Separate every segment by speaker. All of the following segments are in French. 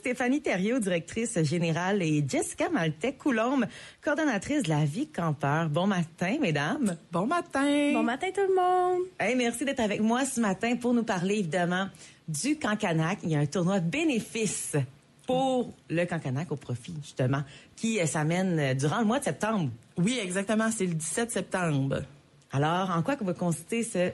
Speaker 1: Stéphanie Thériault, directrice générale, et Jessica Maltais-Coulombe, coordonnatrice de la vie campeur. Bon matin, mesdames.
Speaker 2: Bon matin.
Speaker 3: Bon matin tout le monde.
Speaker 1: Hey, merci d'être avec moi ce matin pour nous parler évidemment du Cancanac. Il y a un tournoi bénéfice pour le Cancanac au profit, justement, qui euh, s'amène euh, durant le mois de septembre.
Speaker 2: Oui, exactement. C'est le 17 septembre.
Speaker 1: Alors, en quoi que va consister ce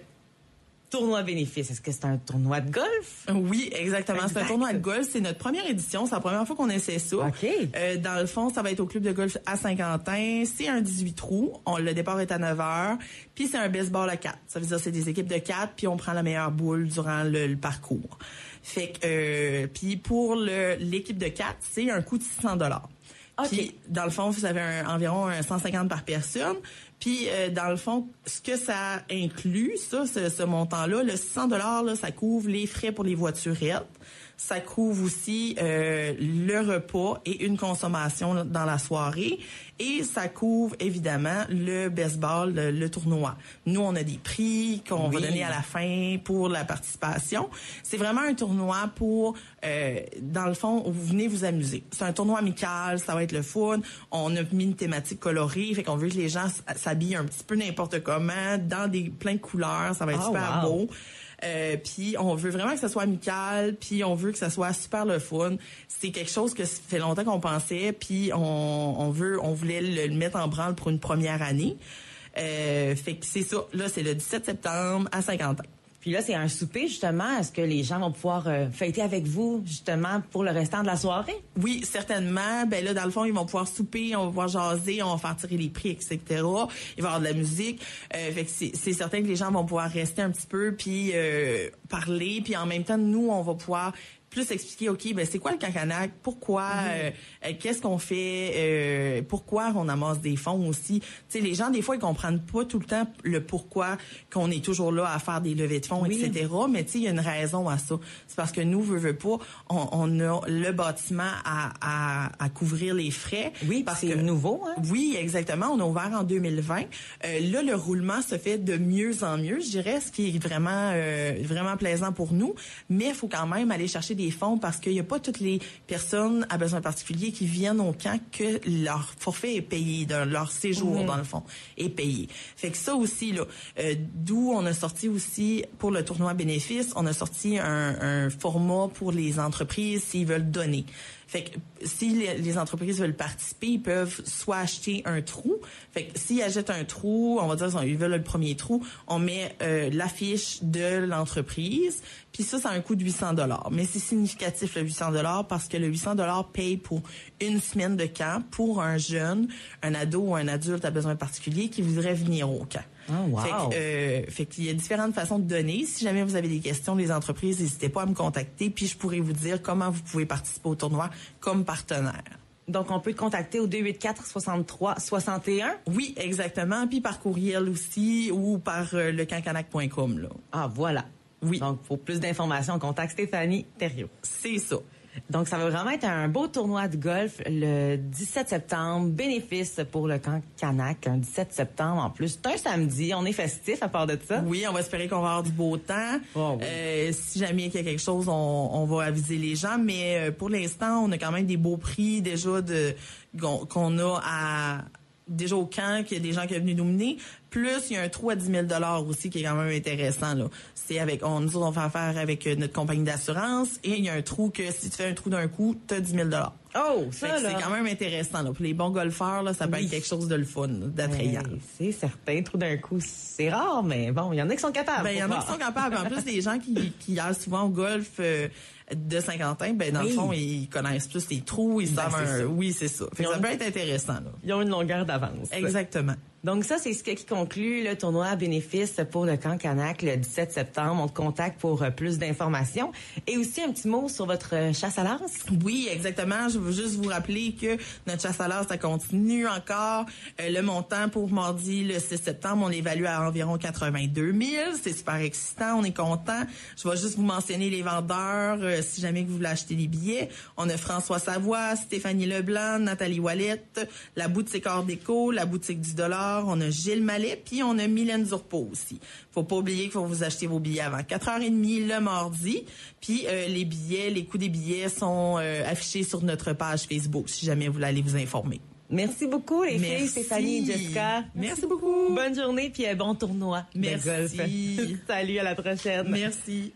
Speaker 1: tournoi bénéfice? Est-ce que c'est un tournoi de golf?
Speaker 2: Oui, exactement. C'est un tournoi de golf. C'est notre première édition. C'est la première fois qu'on essaie ça.
Speaker 1: OK.
Speaker 2: Euh, dans le fond, ça va être au club de golf à Saint-Quentin. C'est un 18 trous. On, le départ est à 9 heures. Puis c'est un baseball à 4. Ça veut dire c'est des équipes de 4 puis on prend la meilleure boule durant le, le parcours. Fait que euh, puis pour le l'équipe de 4, c'est un coût de 600 dollars.
Speaker 1: OK.
Speaker 2: Puis dans le fond, vous avez un- environ un 150 par personne. Puis euh, dans le fond, ce que ça inclut, ça, ce, ce montant-là, le 600 dollars, là, ça couvre les frais pour les voiturettes. Ça couvre aussi euh, le repas et une consommation dans la soirée. Et ça couvre évidemment le baseball, le, le tournoi. Nous, on a des prix qu'on
Speaker 1: Oui.
Speaker 2: va donner à la fin pour la participation. C'est vraiment un tournoi pour, euh, dans le fond, vous venez vous amuser. C'est un tournoi amical, ça va être le fun. On a mis une thématique colorée, fait qu'on veut que les gens s'habillent un petit peu n'importe comment, dans des plein de couleurs, ça va être
Speaker 1: Ah,
Speaker 2: super
Speaker 1: wow.
Speaker 2: beau. Euh, puis on veut vraiment que ça soit amical, puis on veut que ça soit super le fun. C'est quelque chose que ça fait longtemps qu'on pensait, puis on, on veut, on voulait le, le mettre en branle pour une première année. Euh, fait que c'est ça. Là, c'est le 17 septembre à Saint-Quentin.
Speaker 1: Puis là, c'est un souper, justement. Est-ce que les gens vont pouvoir euh, fêter avec vous, justement, pour le restant de la soirée?
Speaker 2: Oui, certainement. Ben là, dans le fond, ils vont pouvoir souper, on va pouvoir jaser, on va faire tirer les prix, etc. Il va y avoir de la musique. Euh, fait que c'est certain que les gens vont pouvoir rester un petit peu puis euh, parler, puis en même temps, nous, on va pouvoir plus expliquer, OK, ben c'est quoi le cancanac? Pourquoi? euh, euh, Qu'est-ce qu'on fait? euh, pourquoi on amasse des fonds aussi? Tu sais, les gens, des fois, ils comprennent pas tout le temps le pourquoi qu'on est toujours là à faire des levées de fonds,
Speaker 1: Oui.
Speaker 2: etc. Mais tu sais, il y a une raison à ça. C'est parce que nous, veut, veut pas, on, on a le bâtiment à, à, à couvrir les frais.
Speaker 1: Oui,
Speaker 2: parce
Speaker 1: c'est
Speaker 2: que
Speaker 1: nouveau, hein?
Speaker 2: oui, exactement. On a ouvert en 2020. Euh, là, le roulement se fait de mieux en mieux, je dirais, ce qui est vraiment vraiment plaisant pour nous. Mais il faut quand même aller chercher des fonds parce qu'il n'y a pas toutes les personnes à besoins particuliers qui viennent au camp que leur forfait est payé, leur séjour dans le fond est payé. Fait que ça aussi là, euh, d'où on a sorti aussi pour le tournoi bénéfice, on a sorti un, un format pour les entreprises s'ils veulent donner. Fait que si les, les entreprises veulent participer, ils peuvent soit acheter un trou. Fait que s'ils achètent un trou, on va dire ils veulent le premier trou, on met euh, l'affiche de l'entreprise. Puis ça, c'est un coût de 800 dollars. Mais c'est significatif le 800 dollars parce que le 800 dollars paye pour une semaine de camp pour un jeune, un ado ou un adulte à besoin particulier qui voudrait venir au camp.
Speaker 1: Oh, wow.
Speaker 2: Fait que, euh, qu'il y a différentes façons de donner. Si jamais vous avez des questions des entreprises, n'hésitez pas à me contacter, puis je pourrai vous dire comment vous pouvez participer au tournoi comme partenaire.
Speaker 1: Donc, on peut te contacter au 284 63 61.
Speaker 2: Oui, exactement. Puis par courriel aussi ou par euh.
Speaker 1: Ah, voilà.
Speaker 2: Oui.
Speaker 1: Donc, pour plus d'informations, contacte Stéphanie Thériault.
Speaker 2: C'est ça.
Speaker 1: Donc, ça va vraiment être un beau tournoi de golf le 17 septembre. Bénéfice pour le camp Canac, un 17 septembre en plus. C'est un samedi. On est festif à part de ça.
Speaker 2: Oui, on va espérer qu'on va avoir du beau temps.
Speaker 1: Oh, oui.
Speaker 2: Euh, si jamais il y a quelque chose, on, on va aviser les gens. Mais euh, pour l'instant, on a quand même des beaux prix déjà de qu'on a à déjà au camp, qu'il y a des gens qui sont venus nous mener. Plus, il y a un trou à 10 000 aussi qui est quand même intéressant. Là. C'est avec, on, nous autres, on fait affaire avec euh, notre compagnie d'assurance et il y a un trou que si tu fais un trou d'un coup, tu as 10 000
Speaker 1: Oh, ça.
Speaker 2: C'est quand même intéressant. Là. Pour les bons golfeurs, là, ça peut
Speaker 1: Oui.
Speaker 2: être quelque chose de le fun, d'attrayant.
Speaker 1: C'est certain. Tout d'un coup, c'est rare, mais bon, il y en a qui sont capables.
Speaker 2: Ben, il y en a qui sont capables. En plus, les gens qui, qui souvent au golf euh, de Saint-Quentin, ben, dans
Speaker 1: Oui.
Speaker 2: le fond, ils connaissent plus les trous, ils
Speaker 1: Ben,
Speaker 2: savent un-. Oui, c'est ça. Fait que ça peut être intéressant, là.
Speaker 1: Ils ont une longueur d'avance.
Speaker 2: Exactement.
Speaker 1: Donc ça, c'est ce qui conclut le tournoi à bénéfice pour le camp Canac le 17 septembre. On te contacte pour euh, plus d'informations. Et aussi un petit mot sur votre euh, chasse à l'as.
Speaker 2: Oui, exactement. Je veux juste vous rappeler que notre chasse à l'as, ça continue encore. Euh, le montant pour mardi, le 6 septembre, on l'évalue à environ 82 000. C'est super excitant. On est content. Je vais juste vous mentionner les vendeurs. si jamais vous voulez acheter des billets, on a François Savoie, Stéphanie Leblanc, Nathalie Wallette, la boutique Art Déco, la boutique du dollar, On a Gilles Mallet, puis on a Mylène Zurpo aussi. Faut pas oublier qu'il faut vous acheter vos billets avant 4h30 le mardi. Puis euh, les billets, les coûts des billets sont euh, affichés sur notre page Facebook si jamais vous voulez aller vous informer.
Speaker 1: Merci beaucoup, les filles, Stéphanie et Jessica.
Speaker 2: Merci beaucoup.
Speaker 1: Bonne journée, puis un bon tournoi
Speaker 2: Merci.
Speaker 1: de golf. Salut, à la prochaine.
Speaker 2: Merci.